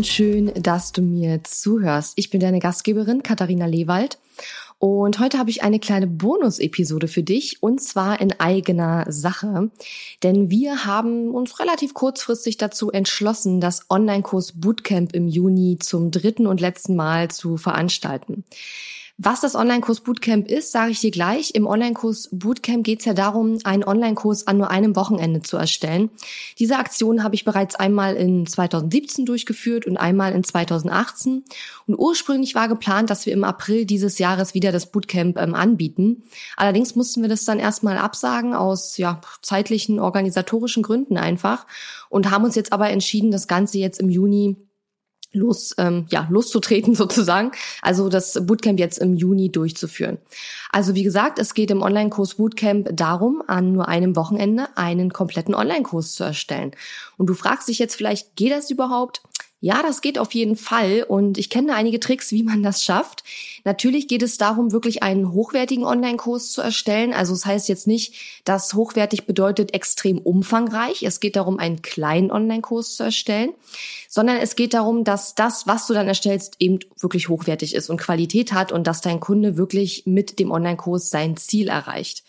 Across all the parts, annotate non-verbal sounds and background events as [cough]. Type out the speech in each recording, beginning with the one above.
Und schön, dass du mir zuhörst. Ich bin deine Gastgeberin Katharina Lewald und heute habe ich eine kleine Bonus-Episode für dich und zwar in eigener Sache. Denn wir haben uns relativ kurzfristig dazu entschlossen, das Online-Kurs Bootcamp im Juni zum dritten und letzten Mal zu veranstalten. Was das Online-Kurs Bootcamp ist, sage ich dir gleich. Im Online-Kurs Bootcamp geht es ja darum, einen Online-Kurs an nur einem Wochenende zu erstellen. Diese Aktion habe ich bereits einmal in 2017 durchgeführt und einmal in 2018. Und ursprünglich war geplant, dass wir im April dieses Jahres wieder das Bootcamp ähm, anbieten. Allerdings mussten wir das dann erstmal absagen aus ja, zeitlichen, organisatorischen Gründen einfach und haben uns jetzt aber entschieden, das Ganze jetzt im Juni los, ähm, ja, loszutreten [laughs] sozusagen. Also das Bootcamp jetzt im Juni durchzuführen. Also wie gesagt, es geht im Online-Kurs Bootcamp darum, an nur einem Wochenende einen kompletten Online-Kurs zu erstellen. Und du fragst dich jetzt vielleicht, geht das überhaupt? Ja, das geht auf jeden Fall und ich kenne einige Tricks, wie man das schafft. Natürlich geht es darum, wirklich einen hochwertigen Online-Kurs zu erstellen. Also es das heißt jetzt nicht, dass hochwertig bedeutet extrem umfangreich. Es geht darum, einen kleinen Online-Kurs zu erstellen, sondern es geht darum, dass das, was du dann erstellst, eben wirklich hochwertig ist und Qualität hat und dass dein Kunde wirklich mit dem Online-Kurs sein Ziel erreicht.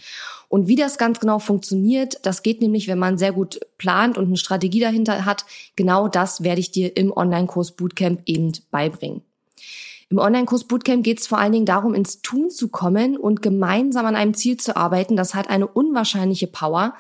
Und wie das ganz genau funktioniert, das geht nämlich, wenn man sehr gut plant und eine Strategie dahinter hat. Genau das werde ich dir im Online-Kurs Bootcamp eben beibringen. Im Online-Kurs Bootcamp geht es vor allen Dingen darum, ins Tun zu kommen und gemeinsam an einem Ziel zu arbeiten. Das hat eine unwahrscheinliche Power.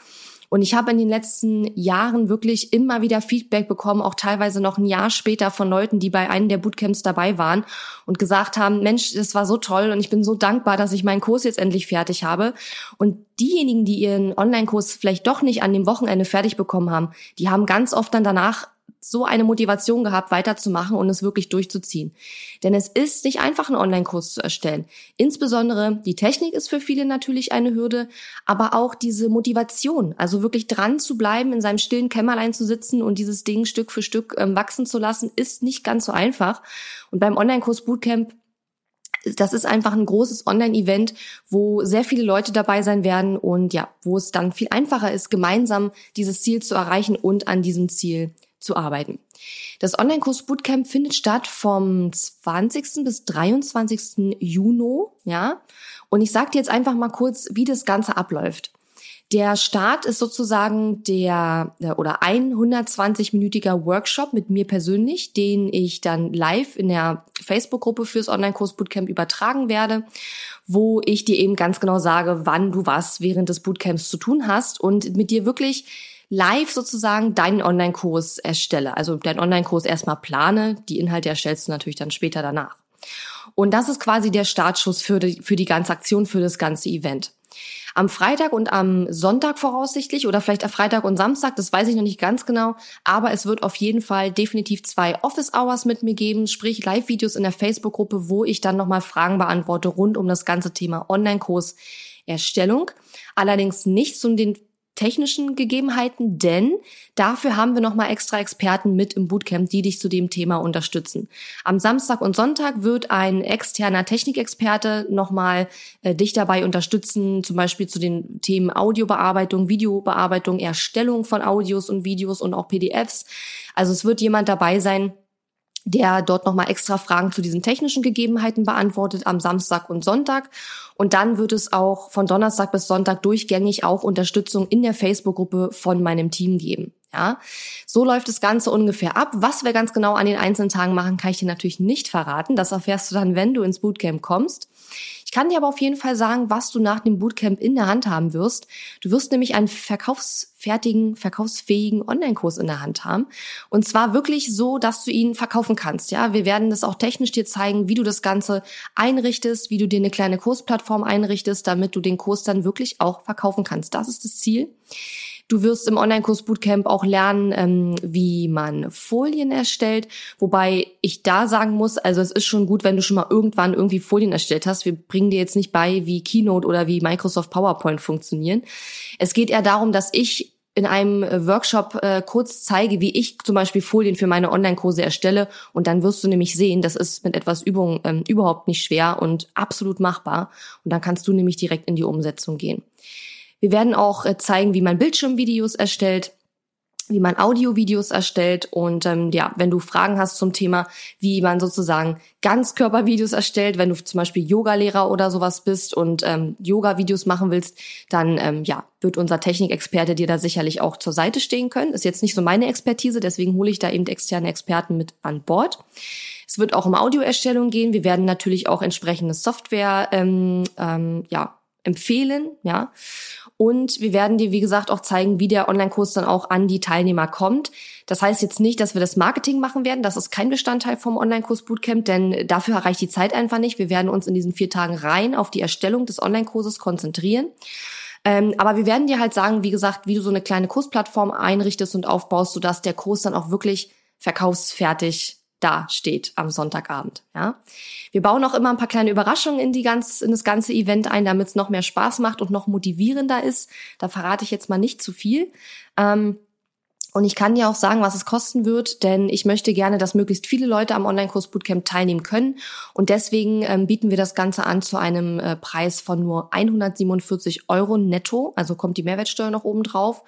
Und ich habe in den letzten Jahren wirklich immer wieder Feedback bekommen, auch teilweise noch ein Jahr später von Leuten, die bei einem der Bootcamps dabei waren und gesagt haben, Mensch, das war so toll und ich bin so dankbar, dass ich meinen Kurs jetzt endlich fertig habe. Und diejenigen, die ihren Online-Kurs vielleicht doch nicht an dem Wochenende fertig bekommen haben, die haben ganz oft dann danach so eine Motivation gehabt, weiterzumachen und es wirklich durchzuziehen. Denn es ist nicht einfach, einen Online-Kurs zu erstellen. Insbesondere die Technik ist für viele natürlich eine Hürde, aber auch diese Motivation, also wirklich dran zu bleiben, in seinem stillen Kämmerlein zu sitzen und dieses Ding Stück für Stück ähm, wachsen zu lassen, ist nicht ganz so einfach. Und beim Online-Kurs Bootcamp das ist einfach ein großes Online-Event, wo sehr viele Leute dabei sein werden und ja, wo es dann viel einfacher ist, gemeinsam dieses Ziel zu erreichen und an diesem Ziel zu arbeiten. Das Online-Kurs Bootcamp findet statt vom 20. bis 23. Juni, ja. Und ich sage dir jetzt einfach mal kurz, wie das Ganze abläuft. Der Start ist sozusagen der oder ein 120-minütiger Workshop mit mir persönlich, den ich dann live in der Facebook-Gruppe fürs Online-Kurs Bootcamp übertragen werde, wo ich dir eben ganz genau sage, wann du was während des Bootcamps zu tun hast und mit dir wirklich live sozusagen deinen Online-Kurs erstelle. Also deinen Online-Kurs erstmal plane, die Inhalte erstellst du natürlich dann später danach. Und das ist quasi der Startschuss für die, für die ganze Aktion, für das ganze Event. Am Freitag und am Sonntag voraussichtlich oder vielleicht am Freitag und Samstag, das weiß ich noch nicht ganz genau, aber es wird auf jeden Fall definitiv zwei Office Hours mit mir geben, sprich Live-Videos in der Facebook-Gruppe, wo ich dann nochmal Fragen beantworte rund um das ganze Thema Online-Kurs Erstellung. Allerdings nicht zu den technischen Gegebenheiten, denn dafür haben wir nochmal extra Experten mit im Bootcamp, die dich zu dem Thema unterstützen. Am Samstag und Sonntag wird ein externer Technikexperte nochmal äh, dich dabei unterstützen, zum Beispiel zu den Themen Audiobearbeitung, Videobearbeitung, Erstellung von Audios und Videos und auch PDFs. Also es wird jemand dabei sein, der dort nochmal extra Fragen zu diesen technischen Gegebenheiten beantwortet am Samstag und Sonntag. Und dann wird es auch von Donnerstag bis Sonntag durchgängig auch Unterstützung in der Facebook-Gruppe von meinem Team geben. Ja, so läuft das Ganze ungefähr ab. Was wir ganz genau an den einzelnen Tagen machen, kann ich dir natürlich nicht verraten. Das erfährst du dann, wenn du ins Bootcamp kommst. Ich kann dir aber auf jeden Fall sagen, was du nach dem Bootcamp in der Hand haben wirst. Du wirst nämlich einen verkaufsfertigen, verkaufsfähigen Online-Kurs in der Hand haben. Und zwar wirklich so, dass du ihn verkaufen kannst. Ja, wir werden das auch technisch dir zeigen, wie du das Ganze einrichtest, wie du dir eine kleine Kursplattform einrichtest, damit du den Kurs dann wirklich auch verkaufen kannst. Das ist das Ziel. Du wirst im Online-Kurs Bootcamp auch lernen, ähm, wie man Folien erstellt. Wobei ich da sagen muss, also es ist schon gut, wenn du schon mal irgendwann irgendwie Folien erstellt hast. Wir bringen dir jetzt nicht bei, wie Keynote oder wie Microsoft PowerPoint funktionieren. Es geht eher darum, dass ich in einem äh, Workshop äh, kurz zeige, wie ich zum Beispiel Folien für meine Online-Kurse erstelle. Und dann wirst du nämlich sehen, das ist mit etwas Übung ähm, überhaupt nicht schwer und absolut machbar. Und dann kannst du nämlich direkt in die Umsetzung gehen. Wir werden auch äh, zeigen, wie man Bildschirmvideos erstellt wie man Audiovideos erstellt und ähm, ja, wenn du Fragen hast zum Thema, wie man sozusagen Ganzkörpervideos erstellt, wenn du zum Beispiel Yogalehrer oder sowas bist und ähm, Yoga-Videos machen willst, dann ähm, ja, wird unser Technikexperte dir da sicherlich auch zur Seite stehen können. Ist jetzt nicht so meine Expertise, deswegen hole ich da eben externe Experten mit an Bord. Es wird auch um Audioerstellung gehen. Wir werden natürlich auch entsprechende Software ähm, ähm, ja, empfehlen, ja. Und wir werden dir, wie gesagt, auch zeigen, wie der Online-Kurs dann auch an die Teilnehmer kommt. Das heißt jetzt nicht, dass wir das Marketing machen werden. Das ist kein Bestandteil vom Online-Kurs Bootcamp, denn dafür reicht die Zeit einfach nicht. Wir werden uns in diesen vier Tagen rein auf die Erstellung des Online-Kurses konzentrieren. Ähm, aber wir werden dir halt sagen, wie gesagt, wie du so eine kleine Kursplattform einrichtest und aufbaust, sodass der Kurs dann auch wirklich verkaufsfertig da steht am Sonntagabend. Ja, wir bauen auch immer ein paar kleine Überraschungen in die ganz in das ganze Event ein, damit es noch mehr Spaß macht und noch motivierender ist. Da verrate ich jetzt mal nicht zu viel. Ähm, und ich kann dir auch sagen, was es kosten wird, denn ich möchte gerne, dass möglichst viele Leute am Online-Kurs Bootcamp teilnehmen können. Und deswegen ähm, bieten wir das Ganze an zu einem äh, Preis von nur 147 Euro netto. Also kommt die Mehrwertsteuer noch oben drauf.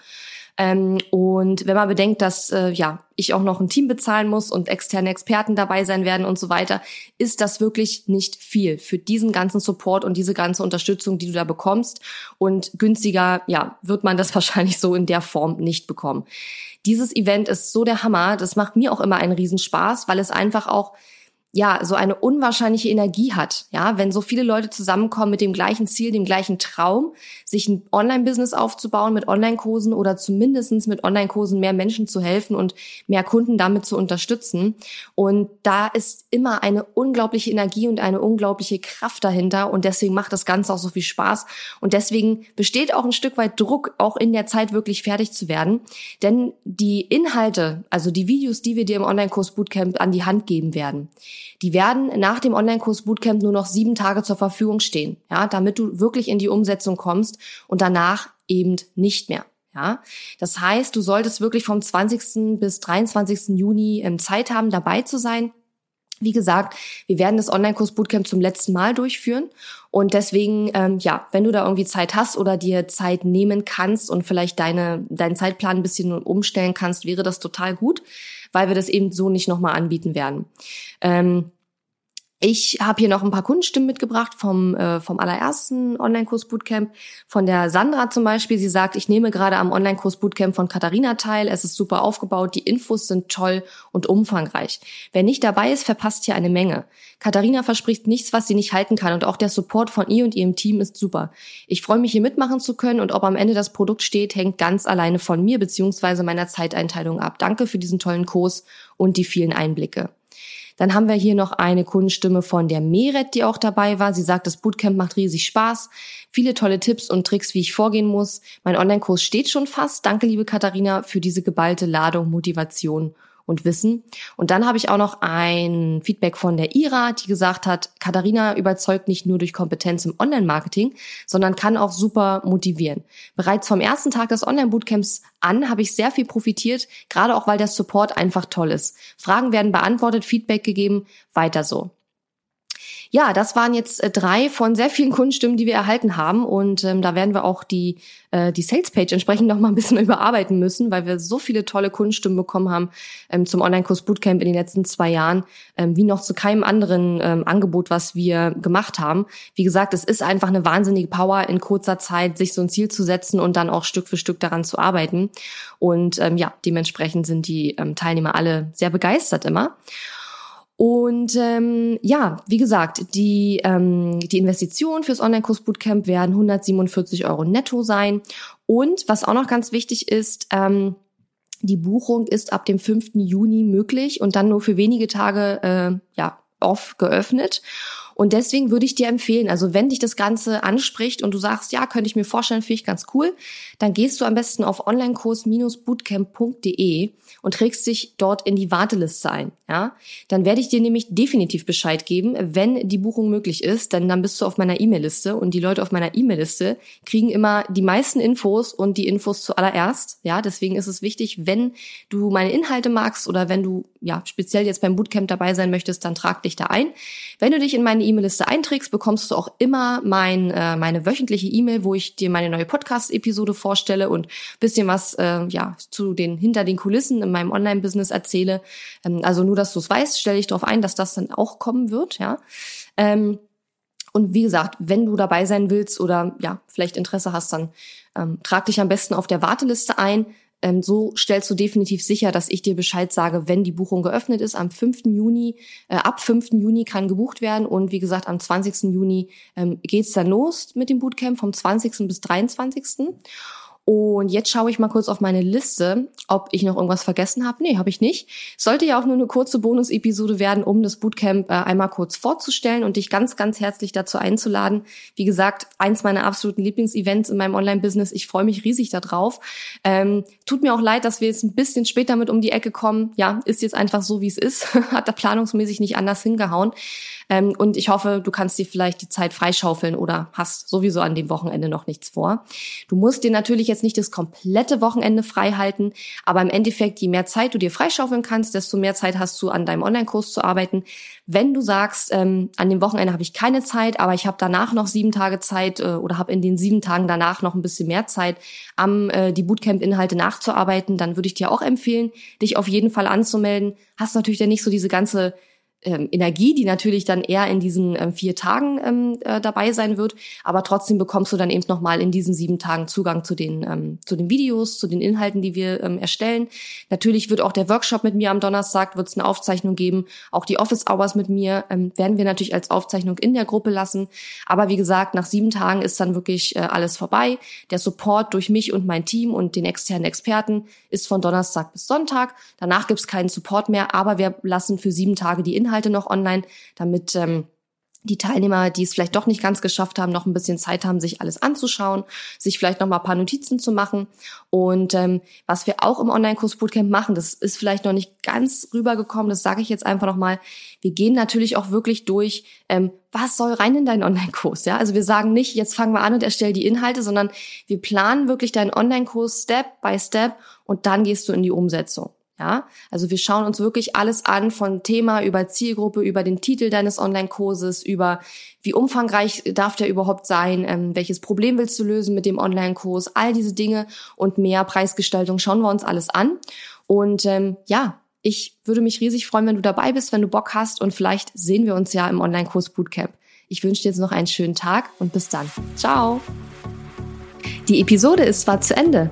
Ähm, und wenn man bedenkt, dass äh, ja ich auch noch ein Team bezahlen muss und externe Experten dabei sein werden und so weiter, ist das wirklich nicht viel für diesen ganzen Support und diese ganze Unterstützung, die du da bekommst. Und günstiger, ja, wird man das [laughs] wahrscheinlich so in der Form nicht bekommen. Dieses Event ist so der Hammer. Das macht mir auch immer einen Riesenspaß, weil es einfach auch ja, so eine unwahrscheinliche Energie hat. Ja, wenn so viele Leute zusammenkommen mit dem gleichen Ziel, dem gleichen Traum, sich ein Online-Business aufzubauen mit Online-Kursen oder zumindestens mit Online-Kursen mehr Menschen zu helfen und mehr Kunden damit zu unterstützen. Und da ist immer eine unglaubliche Energie und eine unglaubliche Kraft dahinter. Und deswegen macht das Ganze auch so viel Spaß. Und deswegen besteht auch ein Stück weit Druck, auch in der Zeit wirklich fertig zu werden. Denn die Inhalte, also die Videos, die wir dir im Online-Kurs Bootcamp an die Hand geben werden, die werden nach dem Online-Kurs Bootcamp nur noch sieben Tage zur Verfügung stehen, ja, damit du wirklich in die Umsetzung kommst und danach eben nicht mehr. Ja, das heißt, du solltest wirklich vom 20. bis 23. Juni ähm, Zeit haben, dabei zu sein. Wie gesagt, wir werden das Online-Kurs Bootcamp zum letzten Mal durchführen und deswegen, ähm, ja, wenn du da irgendwie Zeit hast oder dir Zeit nehmen kannst und vielleicht deine deinen Zeitplan ein bisschen umstellen kannst, wäre das total gut weil wir das eben so nicht nochmal anbieten werden. Ähm, ich habe hier noch ein paar Kundenstimmen mitgebracht vom, äh, vom allerersten Online-Kurs Bootcamp. Von der Sandra zum Beispiel. Sie sagt, ich nehme gerade am Online-Kurs Bootcamp von Katharina teil. Es ist super aufgebaut. Die Infos sind toll und umfangreich. Wer nicht dabei ist, verpasst hier eine Menge. Katharina verspricht nichts, was sie nicht halten kann. Und auch der Support von ihr und ihrem Team ist super. Ich freue mich, hier mitmachen zu können. Und ob am Ende das Produkt steht, hängt ganz alleine von mir beziehungsweise meiner Zeiteinteilung ab. Danke für diesen tollen Kurs und die vielen Einblicke. Dann haben wir hier noch eine Kundenstimme von der Meret, die auch dabei war. Sie sagt, das Bootcamp macht riesig Spaß. Viele tolle Tipps und Tricks, wie ich vorgehen muss. Mein Online-Kurs steht schon fast. Danke, liebe Katharina, für diese geballte Ladung Motivation und Wissen. Und dann habe ich auch noch ein Feedback von der Ira, die gesagt hat, Katharina überzeugt nicht nur durch Kompetenz im Online-Marketing, sondern kann auch super motivieren. Bereits vom ersten Tag des Online-Bootcamps an habe ich sehr viel profitiert, gerade auch weil der Support einfach toll ist. Fragen werden beantwortet, Feedback gegeben, weiter so. Ja, das waren jetzt äh, drei von sehr vielen Kundenstimmen, die wir erhalten haben. Und ähm, da werden wir auch die, äh, die Sales-Page entsprechend noch mal ein bisschen [laughs] überarbeiten müssen, weil wir so viele tolle Kundenstimmen bekommen haben ähm, zum Online-Kurs Bootcamp in den letzten zwei Jahren, ähm, wie noch zu keinem anderen ähm, Angebot, was wir gemacht haben. Wie gesagt, es ist einfach eine wahnsinnige Power, in kurzer Zeit sich so ein Ziel zu setzen und dann auch Stück für Stück daran zu arbeiten. Und ähm, ja, dementsprechend sind die ähm, Teilnehmer alle sehr begeistert immer. Und ähm, ja, wie gesagt, die, ähm, die Investitionen fürs Online-Kurs-Bootcamp werden 147 Euro netto sein. Und was auch noch ganz wichtig ist, ähm, die Buchung ist ab dem 5. Juni möglich und dann nur für wenige Tage äh, ja, off geöffnet. Und deswegen würde ich dir empfehlen, also wenn dich das Ganze anspricht und du sagst, ja, könnte ich mir vorstellen, finde ich ganz cool, dann gehst du am besten auf onlinekurs-bootcamp.de und trägst dich dort in die Warteliste ein. Ja, dann werde ich dir nämlich definitiv Bescheid geben, wenn die Buchung möglich ist, denn dann bist du auf meiner E-Mail-Liste und die Leute auf meiner E-Mail-Liste kriegen immer die meisten Infos und die Infos zuallererst. Ja, deswegen ist es wichtig, wenn du meine Inhalte magst oder wenn du ja speziell jetzt beim Bootcamp dabei sein möchtest, dann trag dich da ein. Wenn du dich in meine E-Mail-Liste einträgst, bekommst du auch immer mein, äh, meine wöchentliche E-Mail, wo ich dir meine neue Podcast-Episode vorstelle und bisschen was äh, ja zu den hinter den Kulissen in meinem Online-Business erzähle. Ähm, also nur, dass du es weißt, stelle ich darauf ein, dass das dann auch kommen wird. Ja. Ähm, und wie gesagt, wenn du dabei sein willst oder ja, vielleicht Interesse hast, dann ähm, trag dich am besten auf der Warteliste ein. Ähm, so stellst du definitiv sicher, dass ich dir Bescheid sage, wenn die Buchung geöffnet ist. Am 5. Juni, äh, ab 5. Juni kann gebucht werden und wie gesagt, am 20. Juni ähm, geht's dann los mit dem Bootcamp vom 20. bis 23. Und jetzt schaue ich mal kurz auf meine Liste, ob ich noch irgendwas vergessen habe. Nee, habe ich nicht. Sollte ja auch nur eine kurze Bonus-Episode werden, um das Bootcamp äh, einmal kurz vorzustellen und dich ganz, ganz herzlich dazu einzuladen. Wie gesagt, eins meiner absoluten Lieblingsevents in meinem Online-Business. Ich freue mich riesig darauf. Ähm, tut mir auch leid, dass wir jetzt ein bisschen später mit um die Ecke kommen. Ja, ist jetzt einfach so, wie es ist. [laughs] Hat da planungsmäßig nicht anders hingehauen. Ähm, und ich hoffe, du kannst dir vielleicht die Zeit freischaufeln oder hast sowieso an dem Wochenende noch nichts vor. Du musst dir natürlich jetzt nicht das komplette Wochenende frei halten, aber im Endeffekt, je mehr Zeit du dir freischaufeln kannst, desto mehr Zeit hast du an deinem Online-Kurs zu arbeiten. Wenn du sagst, ähm, an dem Wochenende habe ich keine Zeit, aber ich habe danach noch sieben Tage Zeit äh, oder habe in den sieben Tagen danach noch ein bisschen mehr Zeit, am äh, die Bootcamp-Inhalte nachzuarbeiten, dann würde ich dir auch empfehlen, dich auf jeden Fall anzumelden. Hast natürlich dann nicht so diese ganze ähm, Energie, die natürlich dann eher in diesen ähm, vier Tagen ähm, äh, dabei sein wird. Aber trotzdem bekommst du dann eben nochmal in diesen sieben Tagen Zugang zu den, ähm, zu den Videos, zu den Inhalten, die wir ähm, erstellen. Natürlich wird auch der Workshop mit mir am Donnerstag, wird es eine Aufzeichnung geben. Auch die Office Hours mit mir ähm, werden wir natürlich als Aufzeichnung in der Gruppe lassen. Aber wie gesagt, nach sieben Tagen ist dann wirklich äh, alles vorbei. Der Support durch mich und mein Team und den externen Experten ist von Donnerstag bis Sonntag. Danach gibt es keinen Support mehr, aber wir lassen für sieben Tage die Inhalte Inhalte noch online, damit ähm, die Teilnehmer, die es vielleicht doch nicht ganz geschafft haben, noch ein bisschen Zeit haben, sich alles anzuschauen, sich vielleicht noch mal ein paar Notizen zu machen. Und ähm, was wir auch im Online-Kurs Bootcamp machen, das ist vielleicht noch nicht ganz rübergekommen, das sage ich jetzt einfach noch mal. Wir gehen natürlich auch wirklich durch, ähm, was soll rein in deinen Online-Kurs? Ja, also wir sagen nicht, jetzt fangen wir an und erstellen die Inhalte, sondern wir planen wirklich deinen Online-Kurs Step by Step und dann gehst du in die Umsetzung. Ja, also wir schauen uns wirklich alles an von Thema über Zielgruppe, über den Titel deines Online-Kurses, über wie umfangreich darf der überhaupt sein, ähm, welches Problem willst du lösen mit dem Online-Kurs, all diese Dinge und mehr Preisgestaltung schauen wir uns alles an. Und ähm, ja, ich würde mich riesig freuen, wenn du dabei bist, wenn du Bock hast und vielleicht sehen wir uns ja im Online-Kurs Bootcamp. Ich wünsche dir jetzt noch einen schönen Tag und bis dann. Ciao. Die Episode ist zwar zu Ende,